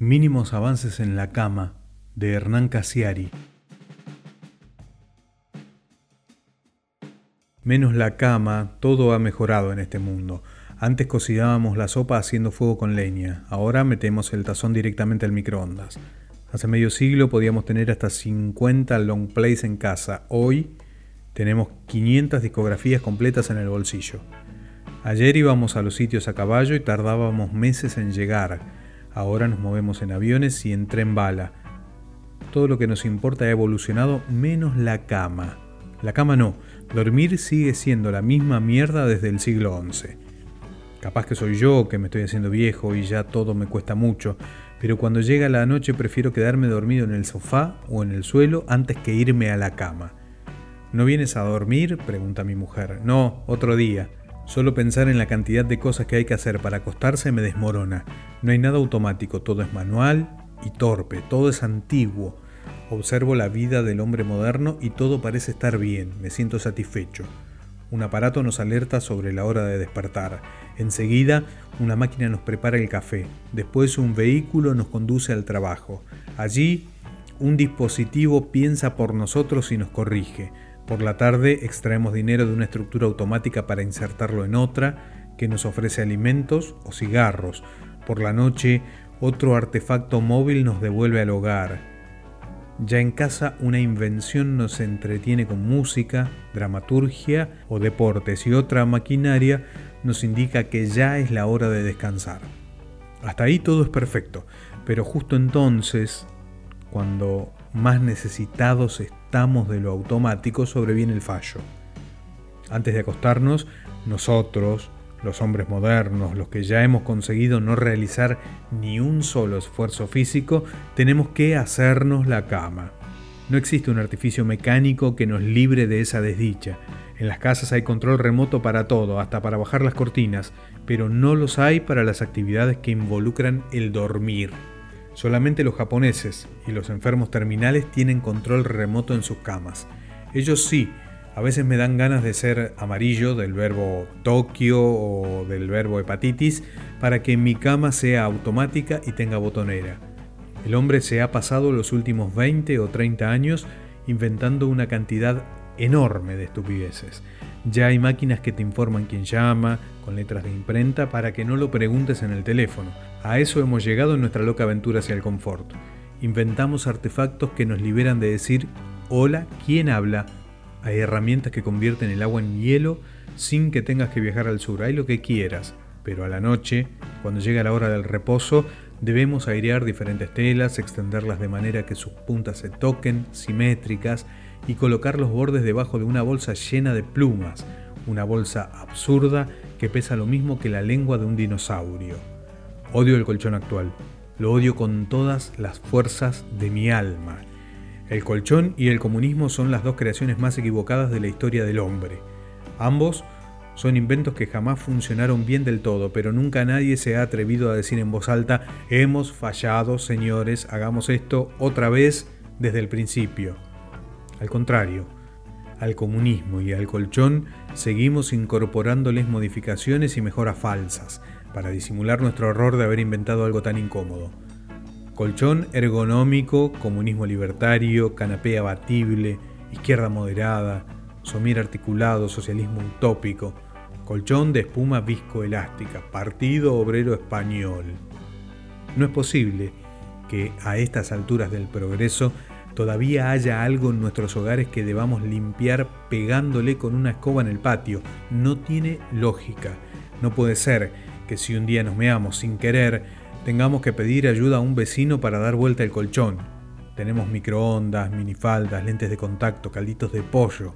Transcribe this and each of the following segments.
Mínimos avances en la cama de Hernán Casiari. Menos la cama, todo ha mejorado en este mundo. Antes cocinábamos la sopa haciendo fuego con leña, ahora metemos el tazón directamente al microondas. Hace medio siglo podíamos tener hasta 50 long plays en casa, hoy tenemos 500 discografías completas en el bolsillo. Ayer íbamos a los sitios a caballo y tardábamos meses en llegar. Ahora nos movemos en aviones y en tren bala. Todo lo que nos importa ha evolucionado menos la cama. La cama no, dormir sigue siendo la misma mierda desde el siglo XI. Capaz que soy yo que me estoy haciendo viejo y ya todo me cuesta mucho, pero cuando llega la noche prefiero quedarme dormido en el sofá o en el suelo antes que irme a la cama. ¿No vienes a dormir? pregunta mi mujer. No, otro día. Solo pensar en la cantidad de cosas que hay que hacer para acostarse me desmorona. No hay nada automático, todo es manual y torpe, todo es antiguo. Observo la vida del hombre moderno y todo parece estar bien, me siento satisfecho. Un aparato nos alerta sobre la hora de despertar. Enseguida, una máquina nos prepara el café. Después, un vehículo nos conduce al trabajo. Allí, un dispositivo piensa por nosotros y nos corrige. Por la tarde extraemos dinero de una estructura automática para insertarlo en otra que nos ofrece alimentos o cigarros. Por la noche otro artefacto móvil nos devuelve al hogar. Ya en casa una invención nos entretiene con música, dramaturgia o deportes y otra maquinaria nos indica que ya es la hora de descansar. Hasta ahí todo es perfecto, pero justo entonces, cuando más necesitados estamos de lo automático, sobreviene el fallo. Antes de acostarnos, nosotros, los hombres modernos, los que ya hemos conseguido no realizar ni un solo esfuerzo físico, tenemos que hacernos la cama. No existe un artificio mecánico que nos libre de esa desdicha. En las casas hay control remoto para todo, hasta para bajar las cortinas, pero no los hay para las actividades que involucran el dormir. Solamente los japoneses y los enfermos terminales tienen control remoto en sus camas. Ellos sí, a veces me dan ganas de ser amarillo del verbo Tokio o del verbo hepatitis para que mi cama sea automática y tenga botonera. El hombre se ha pasado los últimos 20 o 30 años inventando una cantidad enorme de estupideces. Ya hay máquinas que te informan quién llama, con letras de imprenta, para que no lo preguntes en el teléfono. A eso hemos llegado en nuestra loca aventura hacia el confort. Inventamos artefactos que nos liberan de decir, hola, ¿quién habla? Hay herramientas que convierten el agua en hielo sin que tengas que viajar al sur. Hay lo que quieras, pero a la noche, cuando llega la hora del reposo, debemos airear diferentes telas, extenderlas de manera que sus puntas se toquen, simétricas, y colocar los bordes debajo de una bolsa llena de plumas, una bolsa absurda que pesa lo mismo que la lengua de un dinosaurio. Odio el colchón actual, lo odio con todas las fuerzas de mi alma. El colchón y el comunismo son las dos creaciones más equivocadas de la historia del hombre. Ambos son inventos que jamás funcionaron bien del todo, pero nunca nadie se ha atrevido a decir en voz alta, hemos fallado, señores, hagamos esto otra vez desde el principio. Al contrario, al comunismo y al colchón seguimos incorporándoles modificaciones y mejoras falsas para disimular nuestro horror de haber inventado algo tan incómodo. Colchón ergonómico, comunismo libertario, canapé abatible, izquierda moderada, somir articulado, socialismo utópico, colchón de espuma viscoelástica, partido obrero español. No es posible que a estas alturas del progreso todavía haya algo en nuestros hogares que debamos limpiar pegándole con una escoba en el patio. No tiene lógica. No puede ser que si un día nos meamos sin querer, tengamos que pedir ayuda a un vecino para dar vuelta el colchón. Tenemos microondas, minifaldas, lentes de contacto, calditos de pollo,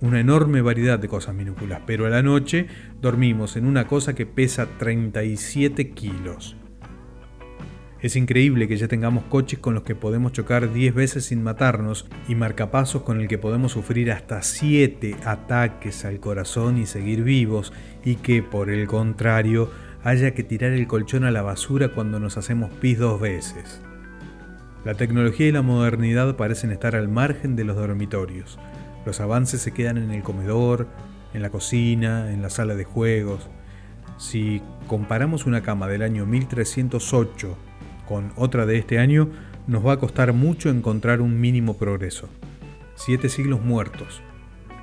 una enorme variedad de cosas minúsculas, pero a la noche dormimos en una cosa que pesa 37 kilos. Es increíble que ya tengamos coches con los que podemos chocar 10 veces sin matarnos y marcapasos con el que podemos sufrir hasta 7 ataques al corazón y seguir vivos y que, por el contrario, haya que tirar el colchón a la basura cuando nos hacemos pis dos veces. La tecnología y la modernidad parecen estar al margen de los dormitorios. Los avances se quedan en el comedor, en la cocina, en la sala de juegos. Si comparamos una cama del año 1308 Con otra de este año nos va a costar mucho encontrar un mínimo progreso. Siete siglos muertos,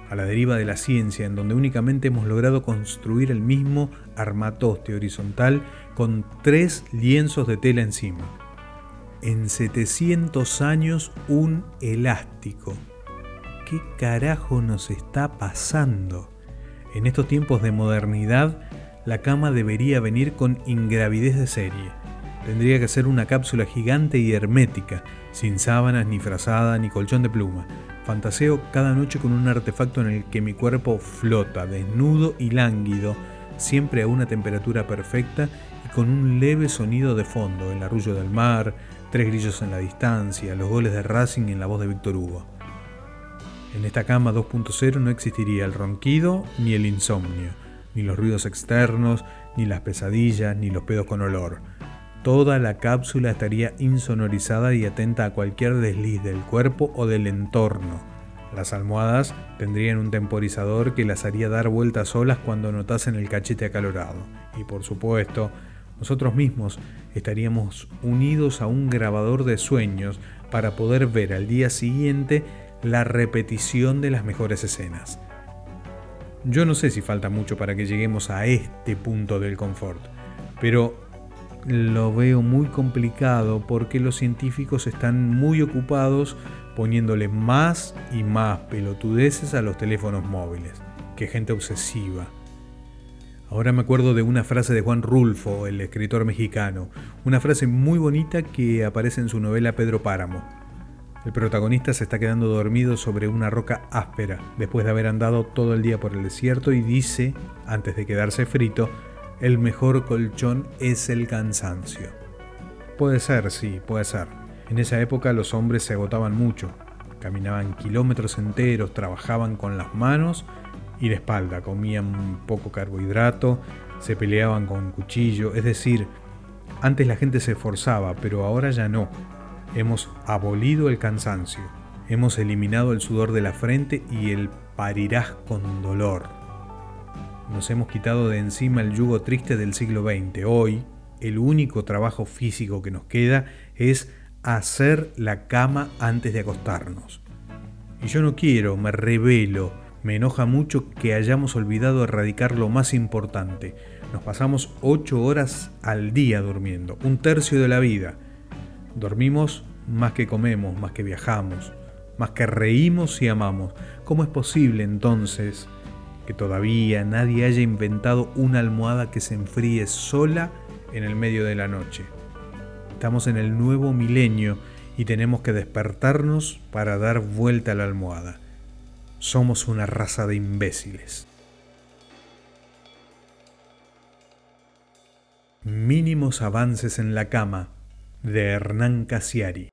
a la deriva de la ciencia, en donde únicamente hemos logrado construir el mismo armatoste horizontal con tres lienzos de tela encima. En 700 años un elástico. ¿Qué carajo nos está pasando? En estos tiempos de modernidad, la cama debería venir con ingravidez de serie. Tendría que ser una cápsula gigante y hermética, sin sábanas, ni frazada, ni colchón de pluma Fantaseo cada noche con un artefacto en el que mi cuerpo flota, desnudo y lánguido, siempre a una temperatura perfecta y con un leve sonido de fondo, el arrullo del mar, tres grillos en la distancia, los goles de Racing en la voz de Víctor Hugo. En esta cama 2.0 no existiría el ronquido ni el insomnio, ni los ruidos externos, ni las pesadillas, ni los pedos con olor. Toda la cápsula estaría insonorizada y atenta a cualquier desliz del cuerpo o del entorno. Las almohadas tendrían un temporizador que las haría dar vueltas solas cuando notasen el cachete acalorado. Y por supuesto, nosotros mismos estaríamos unidos a un grabador de sueños para poder ver al día siguiente la repetición de las mejores escenas. Yo no sé si falta mucho para que lleguemos a este punto del confort, pero lo veo muy complicado porque los científicos están muy ocupados poniéndole más y más pelotudeces a los teléfonos móviles. Que gente obsesiva. Ahora me acuerdo de una frase de Juan Rulfo, el escritor mexicano, una frase muy bonita que aparece en su novela Pedro Páramo. El protagonista se está quedando dormido sobre una roca áspera después de haber andado todo el día por el desierto y dice, antes de quedarse frito, el mejor colchón es el cansancio. Puede ser, sí, puede ser. En esa época los hombres se agotaban mucho. Caminaban kilómetros enteros, trabajaban con las manos y la espalda, comían poco carbohidrato, se peleaban con cuchillo, es decir, antes la gente se esforzaba, pero ahora ya no. Hemos abolido el cansancio, hemos eliminado el sudor de la frente y el parirás con dolor. Nos hemos quitado de encima el yugo triste del siglo XX. Hoy, el único trabajo físico que nos queda es hacer la cama antes de acostarnos. Y yo no quiero, me revelo, me enoja mucho que hayamos olvidado erradicar lo más importante. Nos pasamos ocho horas al día durmiendo, un tercio de la vida. Dormimos más que comemos, más que viajamos, más que reímos y amamos. ¿Cómo es posible entonces que todavía nadie haya inventado una almohada que se enfríe sola en el medio de la noche. Estamos en el nuevo milenio y tenemos que despertarnos para dar vuelta a la almohada. Somos una raza de imbéciles. Mínimos avances en la cama de Hernán Casiari.